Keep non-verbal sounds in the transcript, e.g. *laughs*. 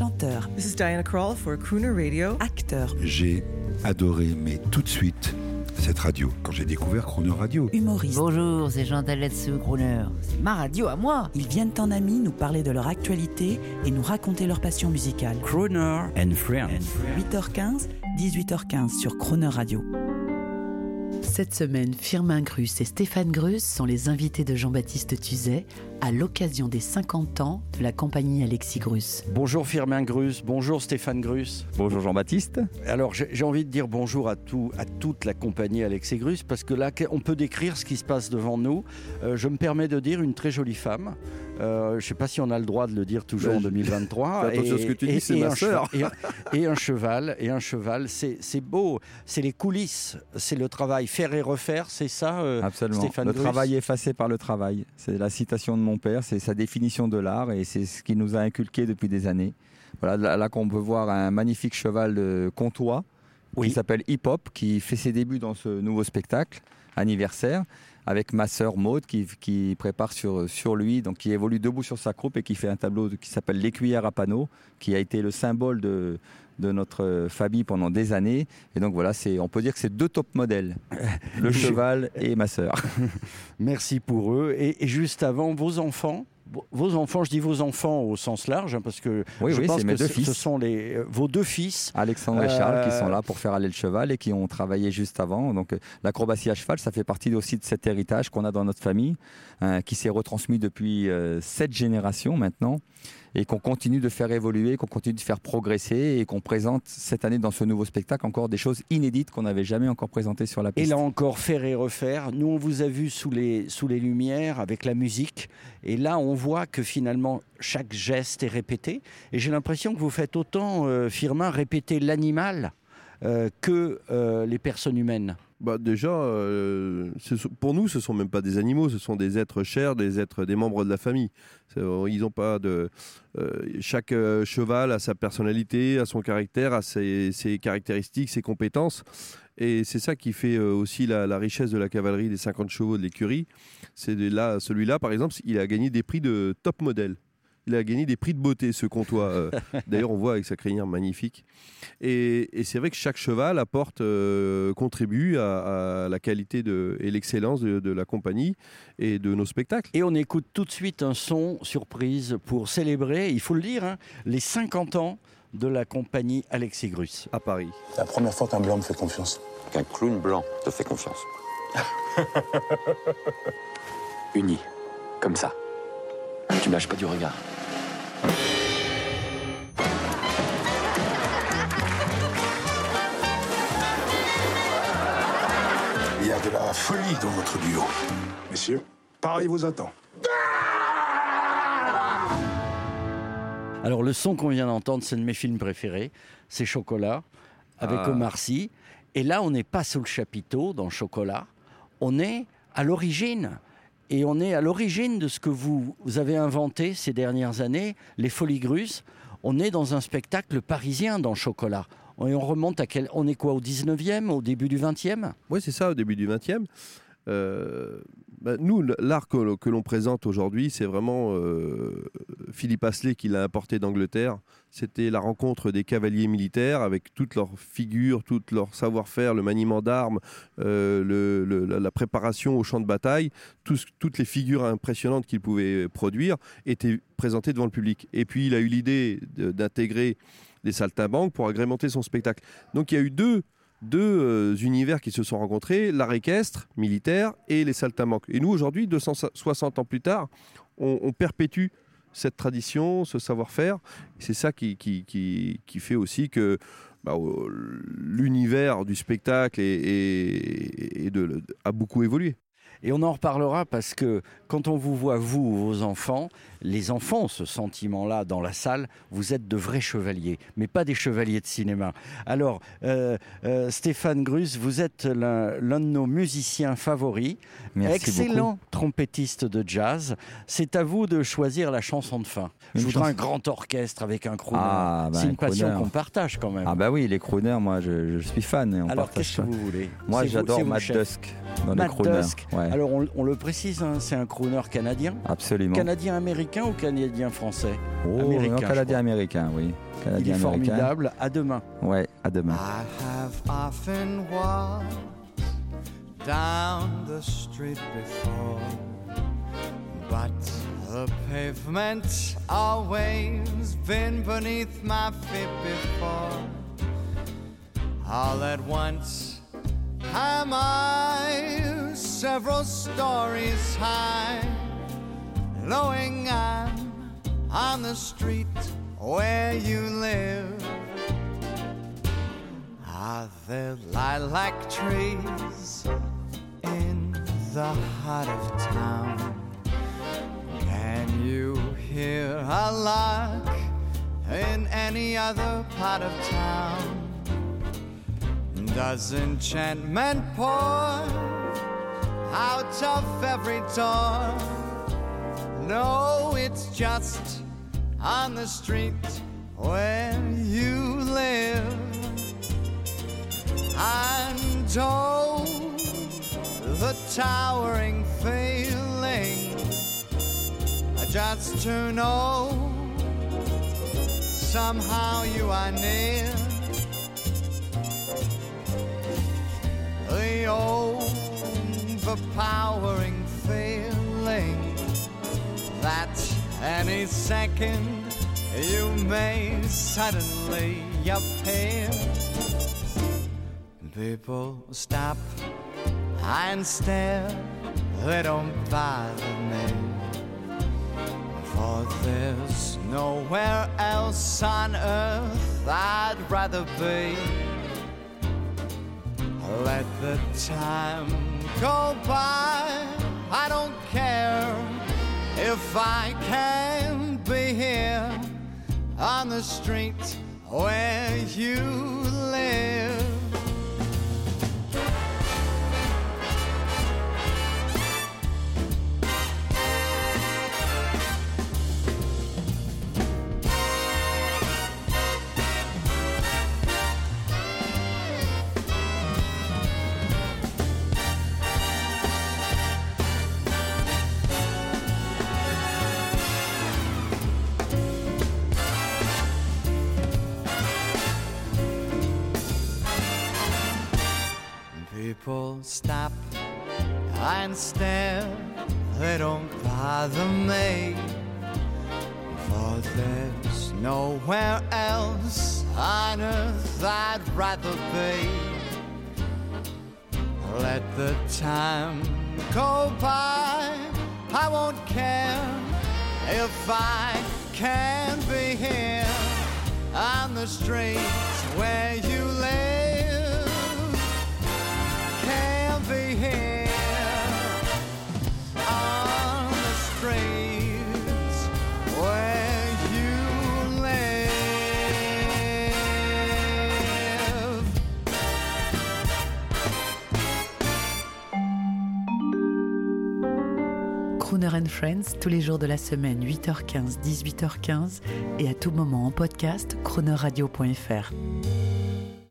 chanteur, This is Diana Krall for Crooner Radio. acteur, J'ai adoré, mais tout de suite, cette radio. Quand j'ai découvert Chrono Radio, humoriste. Bonjour, c'est Jean Taletsu Crooner. C'est ma radio à moi. Ils viennent en amis nous parler de leur actualité et nous raconter leur passion musicale. Crooner and Friends. 8h15, 18h15 sur Croner Radio. Cette semaine, Firmin Grus et Stéphane Grus sont les invités de Jean-Baptiste Tuzet à l'occasion des 50 ans de la compagnie Alexis Grus. Bonjour Firmin Grus, bonjour Stéphane Grus. Bonjour Jean-Baptiste. Alors j'ai envie de dire bonjour à, tout, à toute la compagnie Alexis Grus parce que là on peut décrire ce qui se passe devant nous. Euh, je me permets de dire une très jolie femme. Euh, je ne sais pas si on a le droit de le dire toujours Ben, en 2023. *laughs* fais attention à ce que tu dis, c'est ma un sœur. Et, un- et un cheval, et un cheval, c'est c'est beau, c'est les coulisses, c'est le travail, faire et refaire, c'est ça. euh, Absolument. Stéphane le Grus? travail effacé par le travail. C'est la citation de mon père, c'est sa définition de l'art et c'est ce qu'il nous a inculqué depuis des années. Voilà, là, là qu'on peut voir un magnifique cheval de comtois Oui. qui s'appelle Hip Hop, qui fait ses débuts dans ce nouveau spectacle anniversaire avec ma sœur Maude qui, qui prépare sur, sur lui, donc qui évolue debout sur sa croupe et qui fait un tableau qui s'appelle L'écuyère à panneau, qui a été le symbole de, de notre famille pendant des années. Et donc voilà, on peut dire que c'est deux top modèles, *laughs* le cheval et ma sœur. *laughs* Merci pour eux. Et, et juste avant, vos enfants vos enfants, je dis vos enfants au sens large, hein, parce que Oui, je oui, pense que deux ce, sont les, euh, vos deux fils. Alexandre et Charles qui Euh, sont là pour faire aller le cheval et qui ont travaillé juste avant. Donc euh, l'acrobatie à cheval, ça fait partie aussi de cet héritage qu'on a dans notre famille, hein, qui s'est retransmis depuis euh, sept générations maintenant et qu'on continue de faire évoluer, qu'on continue de faire progresser et qu'on présente cette année dans ce nouveau spectacle encore des choses inédites qu'on n'avait jamais encore présentées sur la Et piste. là encore, faire et refaire. Nous, on vous a vu sous les, sous les lumières avec la musique. Et là, on voit que finalement, chaque geste est répété. Et j'ai l'impression que vous faites autant, euh, Firmin, répéter l'animal que euh, les personnes humaines. Bah déjà, euh, pour nous, ce sont même pas des animaux, ce sont des êtres chers, des êtres, des membres de la famille. Euh, Ils ont pas de. euh, chaque euh, cheval a sa personnalité, a son caractère, a ses, caractéristiques, ses compétences. Et c'est ça qui fait euh, aussi la, la richesse de la cavalerie des 50 chevaux de l'écurie. C'est là, celui-là, par exemple, il a gagné des prix de top modèle. Il a gagné des prix de beauté, ce comtois. euh. *laughs* D'ailleurs, on voit avec sa crinière magnifique. Et, et c'est vrai que chaque cheval apporte, euh, contribue à, à la qualité de, et l'excellence de, de la compagnie et de nos spectacles. Et on écoute tout de suite un son surprise pour célébrer, il faut le dire, hein, les 50 ans de la compagnie Alexis Grus. À Paris. C'est la première fois qu'un blanc me fait confiance. qu'un clown blanc te fait confiance. *laughs* Uni, comme ça. Tu lâches pas du regard. Il y a de la folie dans votre duo. Messieurs, Paris vous attend. Alors le son qu'on vient d'entendre, c'est de mes films préférés, c'est Chocolat, avec Ah. Omar Sy. Et là, on n'est pas sous le chapiteau dans Chocolat, on est à l'origine. Et on est à l'origine de ce que vous, avez inventé ces dernières années, les Folies Grusses. On est dans un spectacle parisien dans Chocolat. Et on remonte à quel... On est quoi, au 19e, au début du 20e Oui, c'est ça, au début du 20e. Euh, bah, nous, l'art que, l'on- que l'on présente aujourd'hui, c'est vraiment euh, Philippe Asselet qui l'a importé d'Angleterre. C'était la rencontre des cavaliers militaires avec toute leur figure, tout leur savoir-faire, le maniement d'armes, euh, la, préparation au champ de bataille. Toutes les figures impressionnantes qu'il pouvait produire étaient présentées devant le public. Et puis, il a eu l'idée d'intégrer des saltimbanques pour agrémenter son spectacle. Donc, il y a eu deux deux euh, univers qui se sont rencontrés, l'art équestre, militaire, et les saltimbanques. Et nous, aujourd'hui, 260 ans plus tard, on perpétue cette tradition, ce savoir-faire. C'est ça qui, fait aussi que bah, l'univers du spectacle a beaucoup évolué. Et on en reparlera parce que quand on vous voit, vous ou vos enfants, les enfants ont ce sentiment-là dans la salle, vous êtes de vrais chevaliers, mais pas des chevaliers de cinéma. Alors, euh, euh, Stéphane Grus, vous êtes l'un de nos musiciens favoris, Merci excellent beaucoup. trompettiste de jazz. C'est à vous de choisir la chanson de fin. Je Une voudrais un grand orchestre avec un crooner. Ah, bah, C'est un une passion qu'on partage quand même. Ah bah oui, les crooners, moi je, je suis fan. et on Alors, partage qu'est-ce que ça. vous voulez? Moi j'adore chef. Dusk. Dans les Matt crooners. Dusk. Ouais, Alors on, on le précise, hein, c'est un crooner canadien. absolument. Canadien-américain ou canadien-français Oh, américain, non, je Canadien-américain, oui. Il est Canadien-américain. formidable. À demain. Ouais, à demain. I have often walked down the street before, but the pavement always been beneath my feet before. All at once, am I several stories high, knowing I'm on the street where you live. Are there lilac trees in the heart of town? Can you hear a lark in any other part of town? Does enchantment pour out of every door? No, it's just on the street where you live. And oh, the towering feeling just to know somehow you are near. The overpowering feeling that any second you may suddenly appear. People stop and stare, they don't bother me. For there's nowhere else on earth I'd rather be. Let the time go by, I don't care if I can't be here on the street where you live. People stop and stare, they don't bother me. For there's nowhere else on earth I'd rather be. Let the time go by, I won't care if I can't be here on the streets where you live. Crooner and Friends, tous les jours de la semaine, 8h15, 18h15 et à tout moment en podcast, croonerradio.fr.